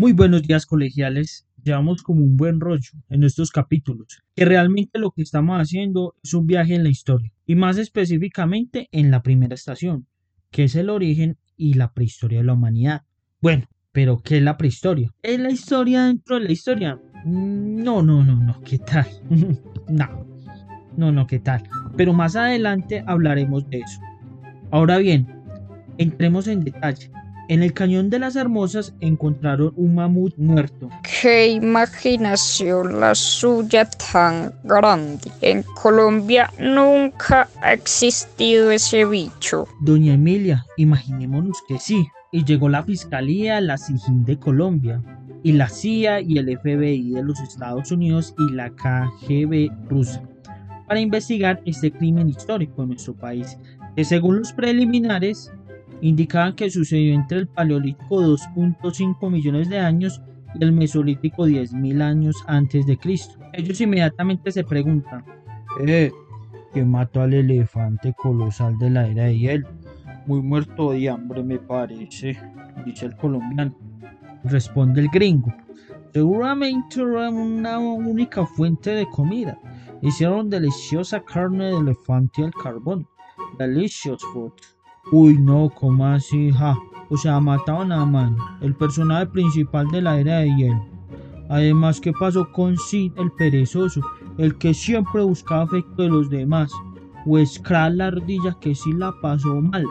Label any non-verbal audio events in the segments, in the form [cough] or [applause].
Muy buenos días colegiales. Llevamos como un buen rollo en estos capítulos, que realmente lo que estamos haciendo es un viaje en la historia, y más específicamente en la primera estación, que es el origen y la prehistoria de la humanidad. Bueno, pero ¿qué es la prehistoria? ¿Es la historia dentro de la historia? No, no, no, no, ¿qué tal? [laughs] no, no, no, ¿qué tal? Pero más adelante hablaremos de eso. Ahora bien, entremos en detalle. En el cañón de las Hermosas encontraron un mamut muerto. ¡Qué imaginación la suya tan grande! En Colombia nunca ha existido ese bicho. Doña Emilia, imaginémonos que sí. Y llegó la Fiscalía, la SIGIN de Colombia, y la CIA y el FBI de los Estados Unidos y la KGB rusa para investigar este crimen histórico en nuestro país, que según los preliminares indicaban que sucedió entre el Paleolítico 2.5 millones de años y el Mesolítico 10.000 años antes de Cristo. Ellos inmediatamente se preguntan, eh, ¿qué mató al elefante colosal de la era de hielo? Muy muerto de hambre me parece, dice el colombiano. Responde el gringo. Seguramente era una única fuente de comida. Hicieron deliciosa carne de elefante al carbón. Delicious. Uy, no, ¿cómo así? Ja. O sea, mataron a Man, el personaje principal de la era de hielo. Además, ¿qué pasó con Sid, el perezoso, el que siempre buscaba afecto de los demás? O Skral, la ardilla, que sí la pasó mal,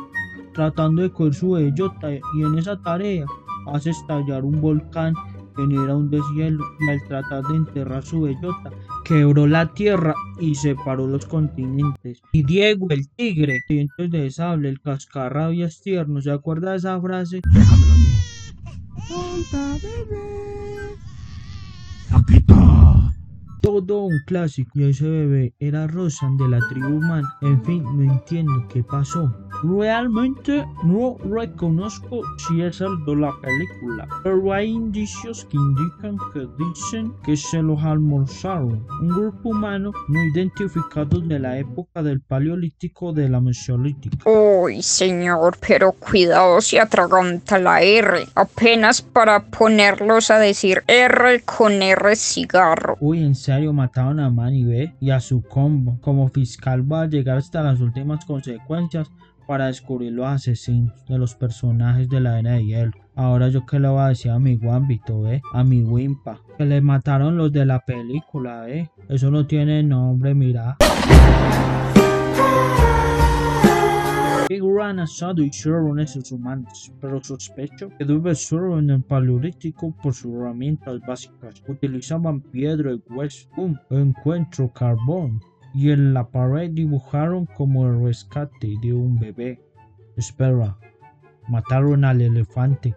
tratando de coger su bellota y en esa tarea hace estallar un volcán genera un deshielo y al tratar de enterrar su bellota quebró la tierra y separó los continentes. Y Diego el tigre, dientes de sable, el cascarrabias tierno, ¿se acuerda de esa frase? Todo un clásico y ese bebé era Rosan de la tribu humana. En fin, no entiendo qué pasó. Realmente no reconozco si es el de la película, pero hay indicios que indican que dicen que se los almorzaron. Un grupo humano no identificado de la época del Paleolítico de la Mesolítica. Uy, señor, pero cuidado si atraganta la R. Apenas para ponerlos a decir R con R cigarro. Uy, en serio mataron a Manny B y a su combo. Como fiscal va a llegar hasta las últimas consecuencias para descubrir los asesinos de los personajes de la era de hielo. Ahora yo que le voy a decir a mi Wambito, eh, a mi Wimpa, que le mataron los de la película, eh. Eso no tiene nombre, mira. Gran asado hicieron esos humanos, pero sospecho que debe ser en el paleolítico por sus herramientas básicas. Utilizaban piedra y hueso. Un encuentro carbón y en la pared dibujaron como el rescate de un bebé. Espera, mataron al elefante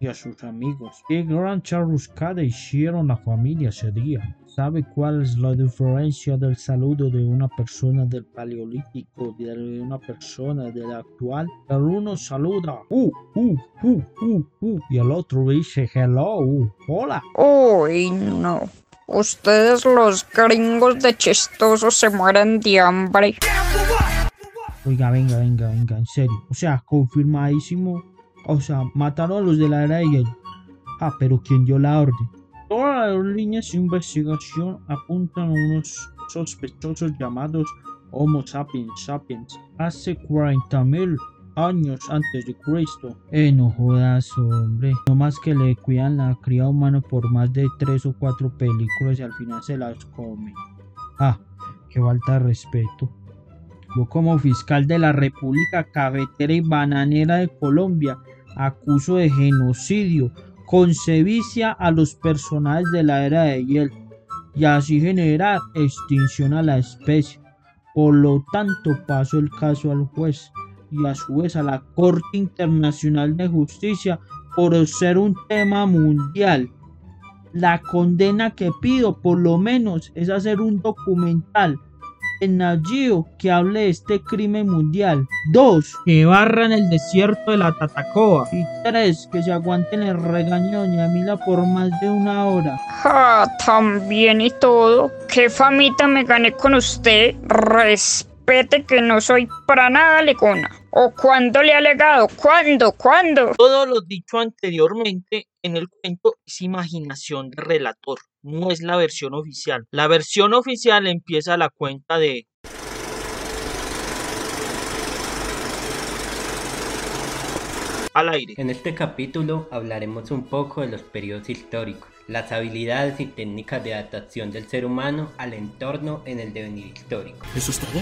y a sus amigos. Qué gran charruscada hicieron la familia ese día. ¿Sabe cuál es la diferencia del saludo de una persona del paleolítico de una persona del actual? El uno saluda, uh, uh, uh, uh, uh, y el otro dice hello, hola. Uy, no. Ustedes los gringos de chistosos se mueren de hambre. Oiga, venga, venga, venga, en serio. O sea, confirmadísimo. O sea, mataron a los de la era de hielo. Ah, pero ¿quién dio la orden? Todas las líneas de investigación apuntan a unos sospechosos llamados Homo sapiens sapiens hace 40.000 años antes de Cristo. Eh, hombre. No más que le cuidan la cría humana por más de tres o cuatro películas y al final se las come. Ah, qué falta de respeto. Yo como fiscal de la República Cafetera y Bananera de Colombia acuso de genocidio con sevicia a los personajes de la era de hielo y así generar extinción a la especie. Por lo tanto, paso el caso al juez y a su vez a la Corte Internacional de Justicia por ser un tema mundial. La condena que pido por lo menos es hacer un documental en Nagio que hable de este crimen mundial. Dos, que barran el desierto de la Tatacoa. Y tres, que se aguanten el regaño de Doña por más de una hora. Ah, también y todo. Qué famita me gané con usted. Respete que no soy para nada legona. ¿O cuándo le ha legado? ¿Cuándo? ¿Cuándo? Todo lo dicho anteriormente en el cuento es imaginación del relator, no es la versión oficial. La versión oficial empieza a la cuenta de al aire. En este capítulo hablaremos un poco de los periodos históricos, las habilidades y técnicas de adaptación del ser humano al entorno en el devenir histórico. ¿Eso es todo?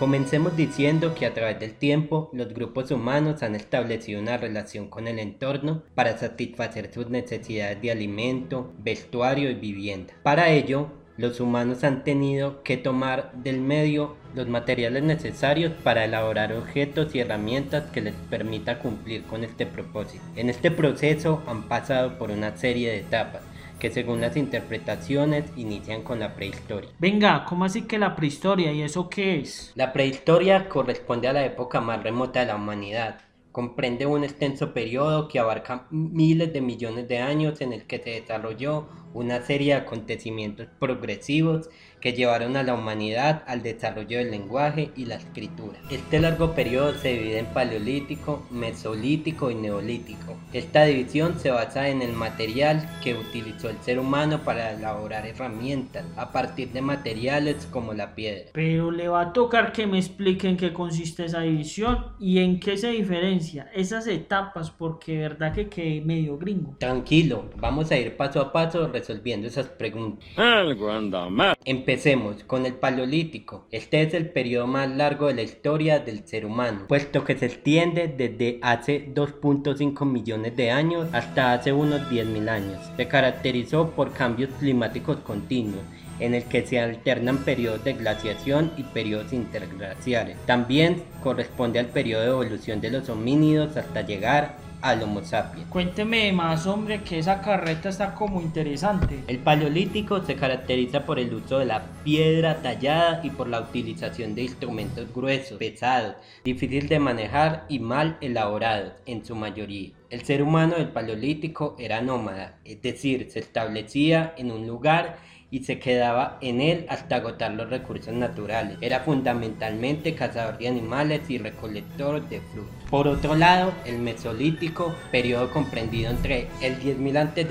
Comencemos diciendo que a través del tiempo los grupos humanos han establecido una relación con el entorno para satisfacer sus necesidades de alimento, vestuario y vivienda. Para ello, los humanos han tenido que tomar del medio los materiales necesarios para elaborar objetos y herramientas que les permita cumplir con este propósito. En este proceso han pasado por una serie de etapas que según las interpretaciones inician con la prehistoria. Venga, ¿cómo así que la prehistoria? ¿Y eso qué es? La prehistoria corresponde a la época más remota de la humanidad. Comprende un extenso periodo que abarca miles de millones de años en el que se desarrolló una serie de acontecimientos progresivos que llevaron a la humanidad al desarrollo del lenguaje y la escritura. Este largo periodo se divide en paleolítico, mesolítico y neolítico. Esta división se basa en el material que utilizó el ser humano para elaborar herramientas a partir de materiales como la piedra. Pero le va a tocar que me expliquen qué consiste esa división y en qué se diferencia esas etapas porque verdad que quedé medio gringo. Tranquilo, vamos a ir paso a paso resolviendo esas preguntas. Algo anda mal. Empecemos con el Paleolítico. Este es el periodo más largo de la historia del ser humano, puesto que se extiende desde hace 2.5 millones de años hasta hace unos 10.000 años. Se caracterizó por cambios climáticos continuos en el que se alternan periodos de glaciación y periodos interglaciares. También corresponde al periodo de evolución de los homínidos hasta llegar al Homo sapiens. Cuénteme más, hombre, que esa carreta está como interesante. El paleolítico se caracteriza por el uso de la piedra tallada y por la utilización de instrumentos gruesos, pesados, difícil de manejar y mal elaborados en su mayoría. El ser humano del paleolítico era nómada, es decir, se establecía en un lugar y se quedaba en él hasta agotar los recursos naturales. Era fundamentalmente cazador de animales y recolector de frutos. Por otro lado, el Mesolítico, periodo comprendido entre el 10.000 a.C.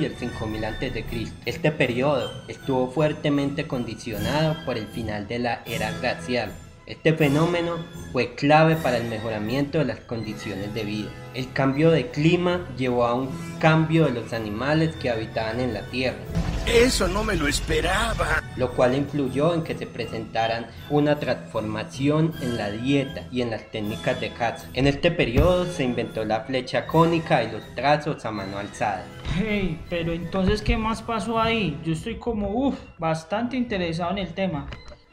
y el 5.000 a.C. Este periodo estuvo fuertemente condicionado por el final de la era glacial. Este fenómeno fue clave para el mejoramiento de las condiciones de vida. El cambio de clima llevó a un cambio de los animales que habitaban en la Tierra. Eso no me lo esperaba. Lo cual influyó en que se presentaran una transformación en la dieta y en las técnicas de caza. En este periodo se inventó la flecha cónica y los trazos a mano alzada. Hey, pero entonces, ¿qué más pasó ahí? Yo estoy como, uff, bastante interesado en el tema.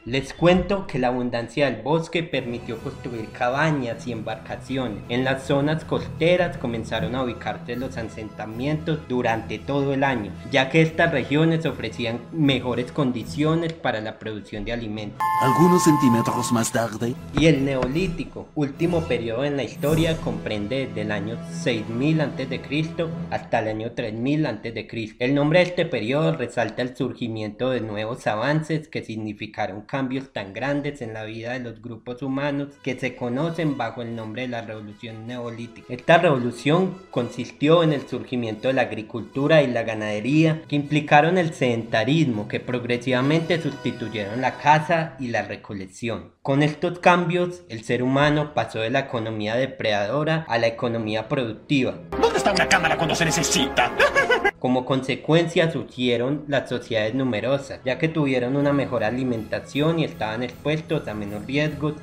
Les cuento que la abundancia del bosque permitió construir cabañas y embarcaciones. En las zonas costeras comenzaron a ubicarse los asentamientos durante todo el año, ya que estas regiones ofrecían mejores condiciones para la producción de alimentos. Algunos centímetros más tarde. Y el neolítico, último periodo en la historia, comprende desde el año 6000 a.C. hasta el año 3000 a.C. El nombre de este periodo resalta el surgimiento de nuevos avances que significaron cambios tan grandes en la vida de los grupos humanos que se conocen bajo el nombre de la revolución neolítica. Esta revolución consistió en el surgimiento de la agricultura y la ganadería que implicaron el sedentarismo que progresivamente sustituyeron la caza y la recolección. Con estos cambios, el ser humano pasó de la economía depredadora a la economía productiva. ¿Dónde está una cámara cuando se necesita? [laughs] Como consecuencia surgieron las sociedades numerosas, ya que tuvieron una mejor alimentación y estaban expuestos a menos riesgos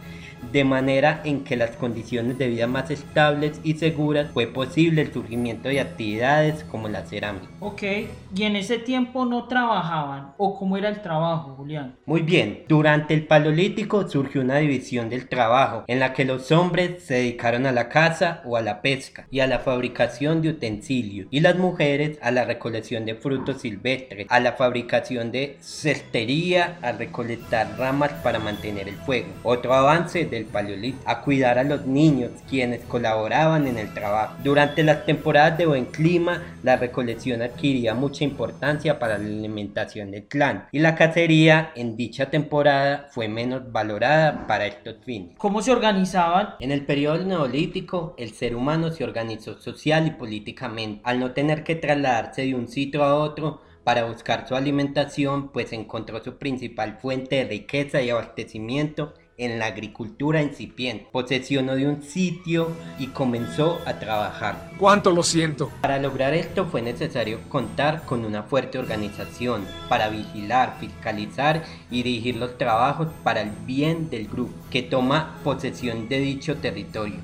de manera en que las condiciones de vida más estables y seguras fue posible el surgimiento de actividades como la cerámica. Ok, y en ese tiempo no trabajaban, o cómo era el trabajo, Julián. Muy bien, durante el Paleolítico surgió una división del trabajo en la que los hombres se dedicaron a la caza o a la pesca y a la fabricación de utensilios y las mujeres a la recolección de frutos silvestres, a la fabricación de cestería, a recolectar ramas para mantener el fuego. Otro avance del Paleolítico, a cuidar a los niños quienes colaboraban en el trabajo. Durante las temporadas de buen clima, la recolección adquiría mucha importancia para la alimentación del clan y la cacería en dicha temporada fue menos valorada para estos fines. ¿Cómo se organizaban? En el periodo neolítico, el ser humano se organizó social y políticamente. Al no tener que trasladarse de un sitio a otro, para buscar su alimentación, pues encontró su principal fuente de riqueza y abastecimiento en la agricultura incipiente. Posesionó de un sitio y comenzó a trabajar. ¿Cuánto lo siento? Para lograr esto fue necesario contar con una fuerte organización para vigilar, fiscalizar y dirigir los trabajos para el bien del grupo que toma posesión de dicho territorio.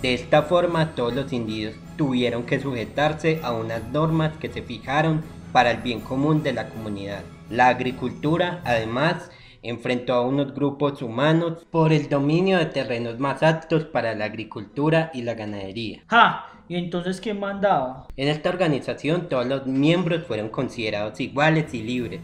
De esta forma todos los individuos tuvieron que sujetarse a unas normas que se fijaron para el bien común de la comunidad. La agricultura, además, enfrentó a unos grupos humanos por el dominio de terrenos más aptos para la agricultura y la ganadería. ¡Ja! ¿Y entonces quién mandaba? En esta organización todos los miembros fueron considerados iguales y libres,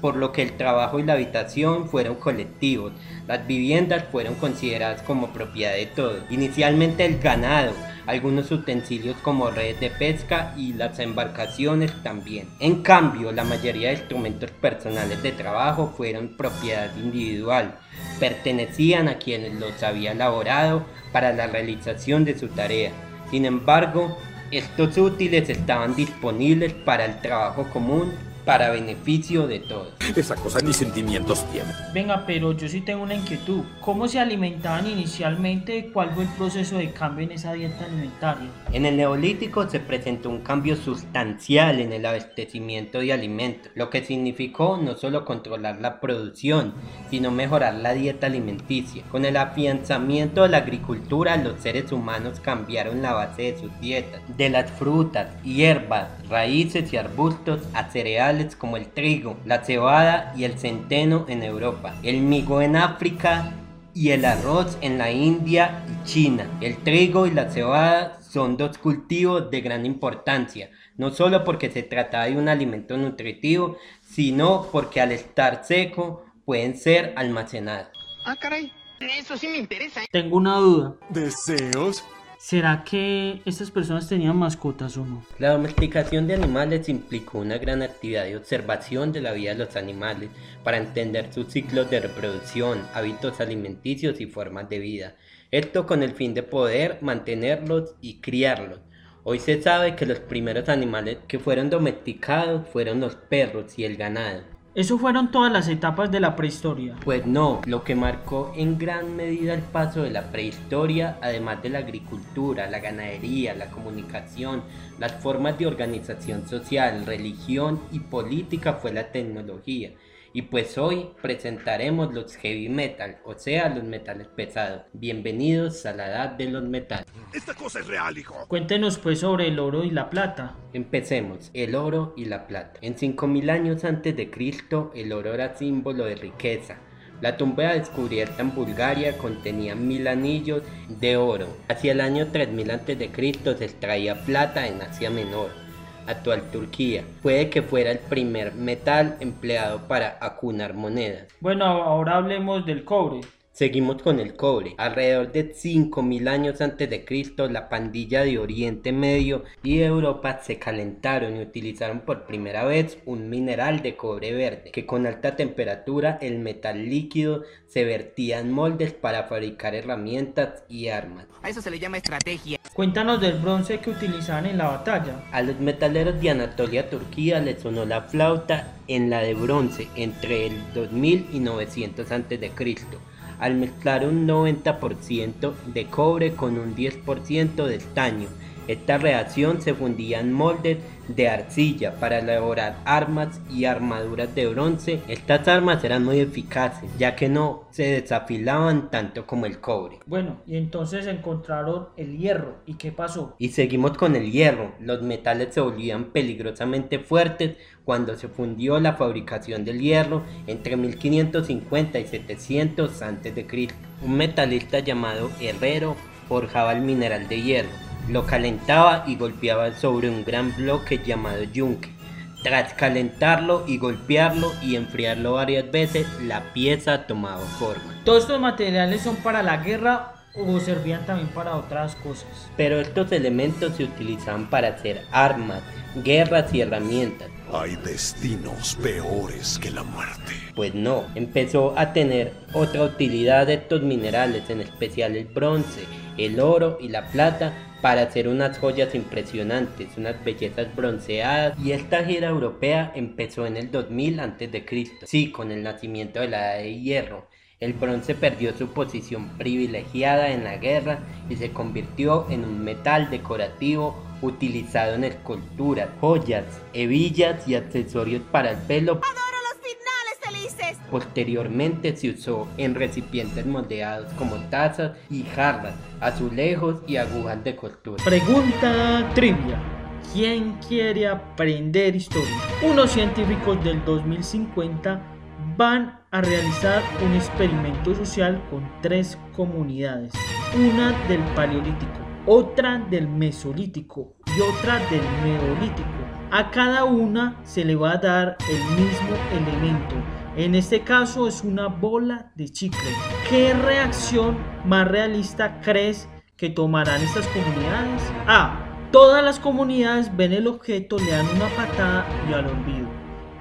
por lo que el trabajo y la habitación fueron colectivos. Las viviendas fueron consideradas como propiedad de todos. Inicialmente el ganado, algunos utensilios como redes de pesca y las embarcaciones también. En cambio, la mayoría de instrumentos personales de trabajo fueron propiedad individual, pertenecían a quienes los había elaborado para la realización de su tarea. Sin embargo, estos útiles estaban disponibles para el trabajo común para beneficio de todos. Esa cosa ni sentimientos tiene. Venga, pero yo sí tengo una inquietud. ¿Cómo se alimentaban inicialmente? ¿Cuál fue el proceso de cambio en esa dieta alimentaria? En el neolítico se presentó un cambio sustancial en el abastecimiento de alimentos, lo que significó no solo controlar la producción, sino mejorar la dieta alimenticia. Con el afianzamiento de la agricultura, los seres humanos cambiaron la base de sus dietas, de las frutas, hierbas, raíces y arbustos a cereales como el trigo, la cebada y el centeno en Europa, el migo en África y el arroz en la India y China. El trigo y la cebada son dos cultivos de gran importancia, no solo porque se trata de un alimento nutritivo, sino porque al estar seco pueden ser almacenados. Ah, caray, eso sí me interesa. Tengo una duda. ¿Deseos? ¿Será que estas personas tenían mascotas o no? La domesticación de animales implicó una gran actividad de observación de la vida de los animales para entender sus ciclos de reproducción, hábitos alimenticios y formas de vida. Esto con el fin de poder mantenerlos y criarlos. Hoy se sabe que los primeros animales que fueron domesticados fueron los perros y el ganado. Eso fueron todas las etapas de la prehistoria. Pues no, lo que marcó en gran medida el paso de la prehistoria, además de la agricultura, la ganadería, la comunicación, las formas de organización social, religión y política fue la tecnología. Y pues hoy presentaremos los heavy metal, o sea, los metales pesados. Bienvenidos a la edad de los metales. Esta cosa es real, hijo. Cuéntenos pues sobre el oro y la plata. Empecemos, el oro y la plata. En 5000 años antes de Cristo, el oro era símbolo de riqueza. La tumba descubierta en Bulgaria contenía mil anillos de oro. Hacia el año 3000 antes de Cristo se extraía plata en Asia Menor, actual Turquía. Puede que fuera el primer metal empleado para acunar monedas. Bueno, ahora hablemos del cobre. Seguimos con el cobre. Alrededor de 5000 años antes de Cristo, la pandilla de Oriente Medio y de Europa se calentaron y utilizaron por primera vez un mineral de cobre verde, que con alta temperatura el metal líquido se vertía en moldes para fabricar herramientas y armas. A eso se le llama estrategia. Cuéntanos del bronce que utilizaban en la batalla. A los metaleros de Anatolia, Turquía, les sonó la flauta en la de bronce entre el 2000 y 900 antes de Cristo al mezclar un 90% de cobre con un 10% de estaño. Esta reacción se fundía en moldes de arcilla para elaborar armas y armaduras de bronce. Estas armas eran muy eficaces ya que no se desafilaban tanto como el cobre. Bueno, y entonces encontraron el hierro. ¿Y qué pasó? Y seguimos con el hierro. Los metales se volvían peligrosamente fuertes cuando se fundió la fabricación del hierro entre 1550 y 700 a.C. Un metalista llamado Herrero forjaba el mineral de hierro lo calentaba y golpeaba sobre un gran bloque llamado yunque. Tras calentarlo y golpearlo y enfriarlo varias veces, la pieza tomaba forma. Todos estos materiales son para la guerra o servían también para otras cosas. Pero estos elementos se utilizaban para hacer armas, guerras y herramientas. Hay destinos peores que la muerte. Pues no, empezó a tener otra utilidad estos minerales, en especial el bronce, el oro y la plata, para hacer unas joyas impresionantes, unas bellezas bronceadas. Y esta gira europea empezó en el 2000 a.C., sí, con el nacimiento de la edad de hierro. El bronce perdió su posición privilegiada en la guerra y se convirtió en un metal decorativo utilizado en esculturas, joyas, hebillas y accesorios para el pelo. ¡Adoro los finales felices! Posteriormente se usó en recipientes moldeados como tazas y jarras, azulejos y agujas de costura. Pregunta trivia. ¿Quién quiere aprender historia? Unos científicos del 2050 van a realizar un experimento social con tres comunidades. Una del Paleolítico, otra del Mesolítico y otra del Neolítico. A cada una se le va a dar el mismo elemento. En este caso es una bola de chicle. ¿Qué reacción más realista crees que tomarán estas comunidades? A. Todas las comunidades ven el objeto, le dan una patada y al olvido.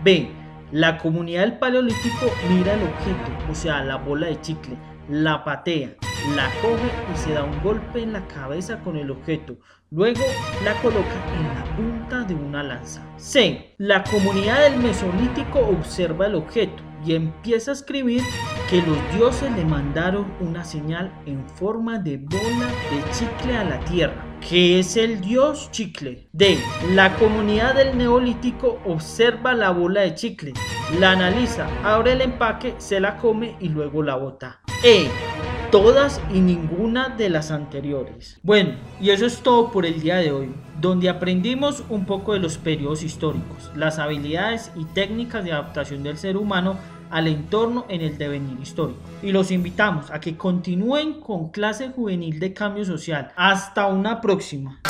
B. La comunidad del Paleolítico mira el objeto, o sea, la bola de chicle, la patea, la coge y se da un golpe en la cabeza con el objeto. Luego la coloca en la punta de una lanza. C. La comunidad del Mesolítico observa el objeto y empieza a escribir que los dioses le mandaron una señal en forma de bola de chicle a la tierra. ¿Qué es el dios chicle? D. La comunidad del neolítico observa la bola de chicle, la analiza, abre el empaque, se la come y luego la bota. E. Todas y ninguna de las anteriores. Bueno, y eso es todo por el día de hoy, donde aprendimos un poco de los periodos históricos, las habilidades y técnicas de adaptación del ser humano al entorno en el devenir histórico. Y los invitamos a que continúen con clase juvenil de cambio social. Hasta una próxima.